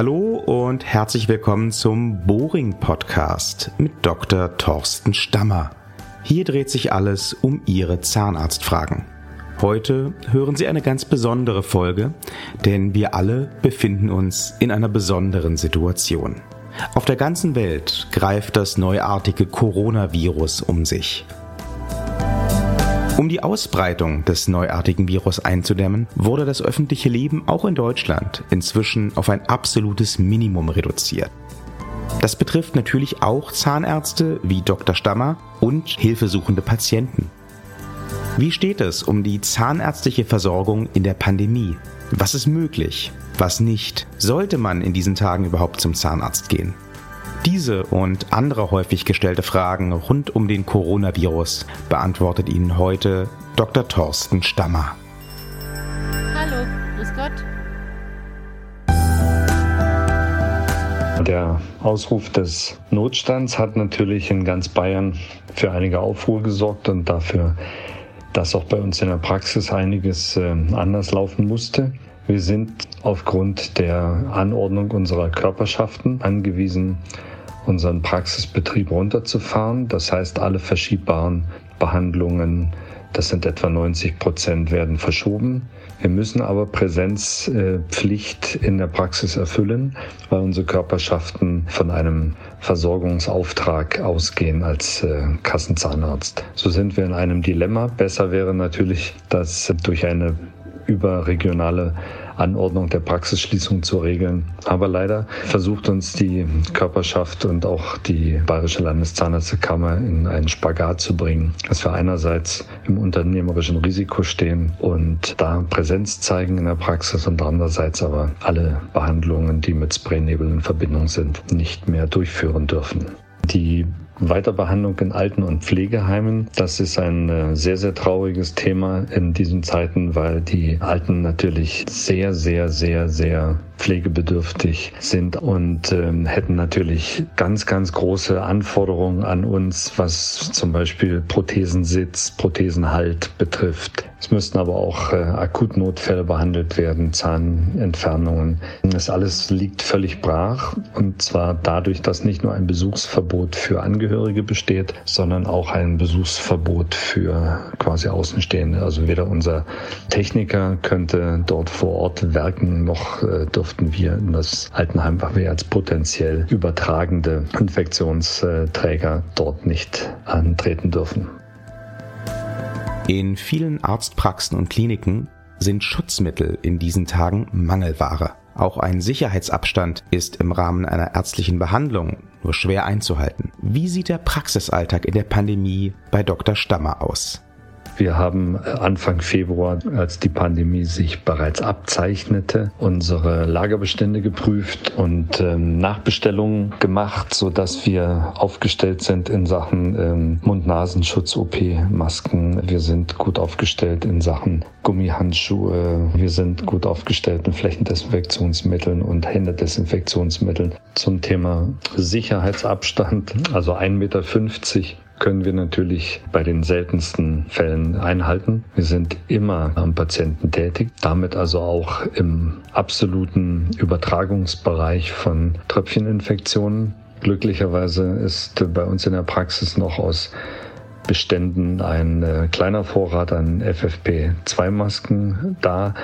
Hallo und herzlich willkommen zum Boring Podcast mit Dr. Thorsten Stammer. Hier dreht sich alles um Ihre Zahnarztfragen. Heute hören Sie eine ganz besondere Folge, denn wir alle befinden uns in einer besonderen Situation. Auf der ganzen Welt greift das neuartige Coronavirus um sich. Um die Ausbreitung des neuartigen Virus einzudämmen, wurde das öffentliche Leben auch in Deutschland inzwischen auf ein absolutes Minimum reduziert. Das betrifft natürlich auch Zahnärzte wie Dr. Stammer und hilfesuchende Patienten. Wie steht es um die zahnärztliche Versorgung in der Pandemie? Was ist möglich? Was nicht? Sollte man in diesen Tagen überhaupt zum Zahnarzt gehen? Diese und andere häufig gestellte Fragen rund um den Coronavirus beantwortet Ihnen heute Dr. Thorsten Stammer. Hallo, grüß Gott. Der Ausruf des Notstands hat natürlich in ganz Bayern für einige Aufruhr gesorgt und dafür, dass auch bei uns in der Praxis einiges äh, anders laufen musste. Wir sind aufgrund der Anordnung unserer Körperschaften angewiesen, unseren Praxisbetrieb runterzufahren. Das heißt, alle verschiebbaren Behandlungen, das sind etwa 90 Prozent, werden verschoben. Wir müssen aber Präsenzpflicht in der Praxis erfüllen, weil unsere Körperschaften von einem Versorgungsauftrag ausgehen als äh, Kassenzahnarzt. So sind wir in einem Dilemma. Besser wäre natürlich, dass durch eine überregionale Anordnung der Praxisschließung zu regeln. Aber leider versucht uns die Körperschaft und auch die Bayerische Landeszahnarztkammer in einen Spagat zu bringen, dass wir einerseits im unternehmerischen Risiko stehen und da Präsenz zeigen in der Praxis und andererseits aber alle Behandlungen, die mit Spraynebel in Verbindung sind, nicht mehr durchführen dürfen. Die Weiterbehandlung in Alten- und Pflegeheimen. Das ist ein äh, sehr, sehr trauriges Thema in diesen Zeiten, weil die Alten natürlich sehr, sehr, sehr, sehr pflegebedürftig sind und ähm, hätten natürlich ganz, ganz große Anforderungen an uns, was zum Beispiel Prothesensitz, Prothesenhalt betrifft. Es müssten aber auch äh, Akutnotfälle behandelt werden, Zahnentfernungen. Das alles liegt völlig brach und zwar dadurch, dass nicht nur ein Besuchsverbot für Angehörige besteht, sondern auch ein Besuchsverbot für quasi Außenstehende. Also weder unser Techniker könnte dort vor Ort werken, noch äh, durften wir in das Altenheim, weil wir als potenziell übertragende Infektionsträger dort nicht antreten dürfen. In vielen Arztpraxen und Kliniken sind Schutzmittel in diesen Tagen Mangelware. Auch ein Sicherheitsabstand ist im Rahmen einer ärztlichen Behandlung nur schwer einzuhalten. Wie sieht der Praxisalltag in der Pandemie bei Dr. Stammer aus? Wir haben Anfang Februar, als die Pandemie sich bereits abzeichnete, unsere Lagerbestände geprüft und ähm, Nachbestellungen gemacht, so dass wir aufgestellt sind in Sachen ähm, Mund-Nasenschutz, OP-Masken. Wir sind gut aufgestellt in Sachen Gummihandschuhe. Wir sind gut aufgestellt in Flächendesinfektionsmitteln und Händedesinfektionsmitteln. Zum Thema Sicherheitsabstand, also 1,50 Meter können wir natürlich bei den seltensten Fällen einhalten. Wir sind immer am Patienten tätig, damit also auch im absoluten Übertragungsbereich von Tröpfcheninfektionen. Glücklicherweise ist bei uns in der Praxis noch aus Beständen ein äh, kleiner Vorrat an FFP2-Masken da,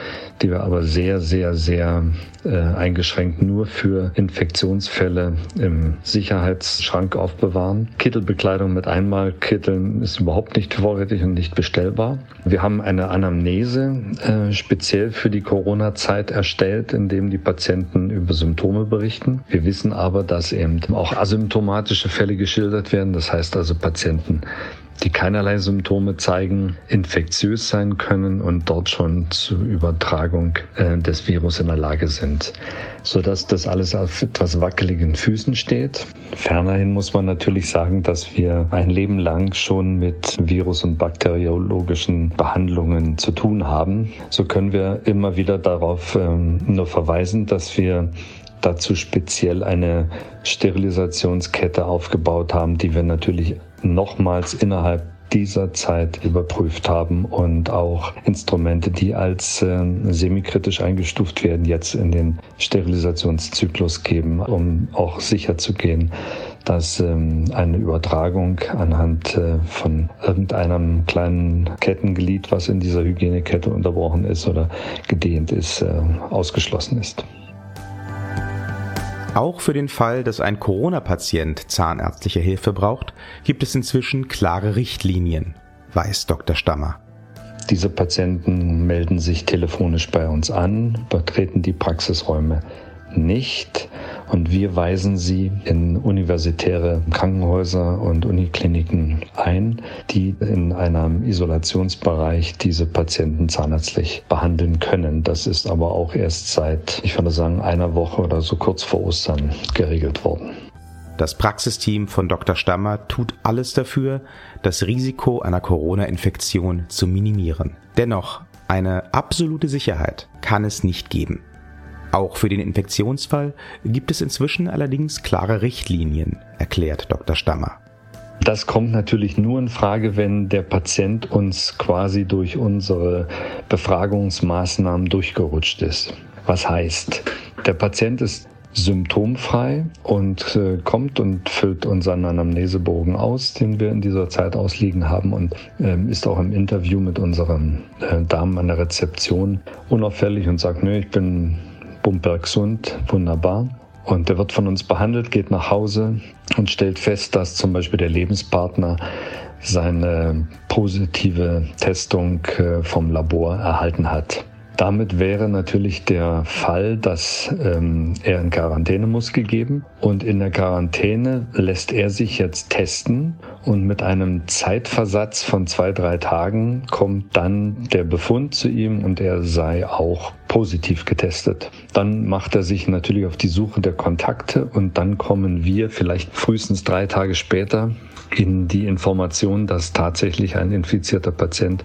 die wir aber sehr, sehr, sehr äh, eingeschränkt nur für Infektionsfälle im Sicherheitsschrank aufbewahren. Kittelbekleidung mit Einmalkitteln ist überhaupt nicht vorrätig und nicht bestellbar. Wir haben eine Anamnese äh, speziell für die Corona-Zeit erstellt, in dem die Patienten über Symptome berichten. Wir wissen aber, dass eben auch asymptomatische Fälle geschildert werden. Das heißt also Patienten, die keinerlei Symptome zeigen, infektiös sein können und dort schon zur Übertragung äh, des Virus in der Lage sind, sodass das alles auf etwas wackeligen Füßen steht. Fernerhin muss man natürlich sagen, dass wir ein Leben lang schon mit Virus- und bakteriologischen Behandlungen zu tun haben. So können wir immer wieder darauf ähm, nur verweisen, dass wir dazu speziell eine Sterilisationskette aufgebaut haben, die wir natürlich nochmals innerhalb dieser Zeit überprüft haben und auch Instrumente, die als äh, semikritisch eingestuft werden, jetzt in den Sterilisationszyklus geben, um auch sicher zu gehen, dass ähm, eine Übertragung anhand äh, von irgendeinem kleinen Kettenglied, was in dieser Hygienekette unterbrochen ist oder gedehnt ist, äh, ausgeschlossen ist. Auch für den Fall, dass ein Corona-Patient zahnärztliche Hilfe braucht, gibt es inzwischen klare Richtlinien, weiß Dr. Stammer. Diese Patienten melden sich telefonisch bei uns an, betreten die Praxisräume nicht und wir weisen sie in universitäre Krankenhäuser und Unikliniken ein, die in einem Isolationsbereich diese Patienten zahnärztlich behandeln können. Das ist aber auch erst seit, ich würde sagen, einer Woche oder so kurz vor Ostern geregelt worden. Das Praxisteam von Dr. Stammer tut alles dafür, das Risiko einer Corona-Infektion zu minimieren. Dennoch, eine absolute Sicherheit kann es nicht geben. Auch für den Infektionsfall gibt es inzwischen allerdings klare Richtlinien, erklärt Dr. Stammer. Das kommt natürlich nur in Frage, wenn der Patient uns quasi durch unsere Befragungsmaßnahmen durchgerutscht ist. Was heißt, der Patient ist symptomfrei und äh, kommt und füllt unseren Anamnesebogen aus, den wir in dieser Zeit ausliegen haben und äh, ist auch im Interview mit unseren äh, Damen an der Rezeption unauffällig und sagt, nö, ich bin bumpergesund, wunderbar. Und der wird von uns behandelt, geht nach Hause und stellt fest, dass zum Beispiel der Lebenspartner seine positive Testung äh, vom Labor erhalten hat. Damit wäre natürlich der Fall, dass ähm, er in Quarantäne muss gegeben und in der Quarantäne lässt er sich jetzt testen und mit einem Zeitversatz von zwei, drei Tagen kommt dann der Befund zu ihm und er sei auch positiv getestet. Dann macht er sich natürlich auf die Suche der Kontakte und dann kommen wir vielleicht frühestens drei Tage später in die Information, dass tatsächlich ein infizierter Patient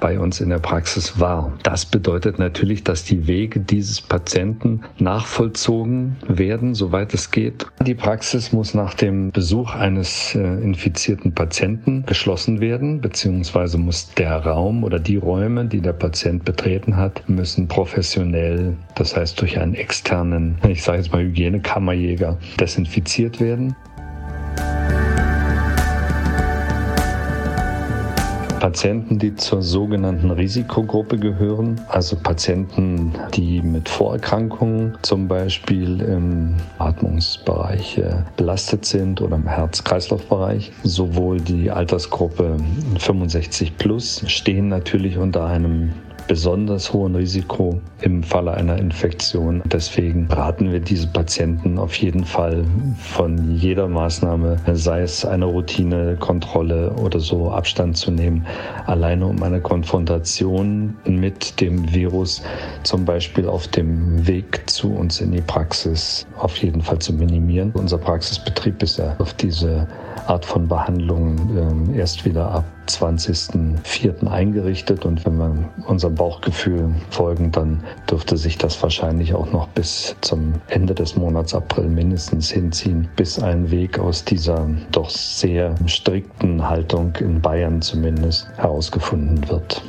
bei uns in der Praxis war. Das bedeutet natürlich, dass die Wege dieses Patienten nachvollzogen werden, soweit es geht. Die Praxis muss nach dem Besuch eines äh, infizierten Patienten geschlossen werden, beziehungsweise muss der Raum oder die Räume, die der Patient betreten hat, müssen professionell, das heißt durch einen externen, ich sage jetzt mal Hygienekammerjäger, desinfiziert werden. Patienten, die zur sogenannten Risikogruppe gehören, also Patienten, die mit Vorerkrankungen zum Beispiel im Atmungsbereich äh, belastet sind oder im Herz-Kreislauf-Bereich. Sowohl die Altersgruppe 65 plus stehen natürlich unter einem besonders hohen Risiko im Falle einer Infektion. Deswegen raten wir diese Patienten auf jeden Fall von jeder Maßnahme, sei es eine Routinekontrolle oder so, Abstand zu nehmen, alleine um eine Konfrontation mit dem Virus zum Beispiel auf dem Weg zu uns in die Praxis auf jeden Fall zu minimieren. Unser Praxisbetrieb ist ja auf diese Art von Behandlung äh, erst wieder ab 20.04. eingerichtet und wenn wir unserem Bauchgefühl folgen, dann dürfte sich das wahrscheinlich auch noch bis zum Ende des Monats April mindestens hinziehen, bis ein Weg aus dieser doch sehr strikten Haltung in Bayern zumindest herausgefunden wird.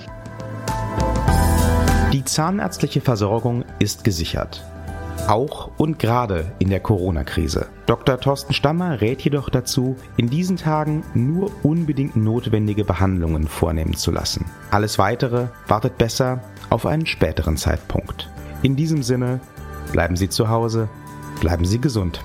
Die zahnärztliche Versorgung ist gesichert auch und gerade in der Corona-Krise. Dr. Thorsten Stammer rät jedoch dazu, in diesen Tagen nur unbedingt notwendige Behandlungen vornehmen zu lassen. Alles Weitere wartet besser auf einen späteren Zeitpunkt. In diesem Sinne, bleiben Sie zu Hause, bleiben Sie gesund.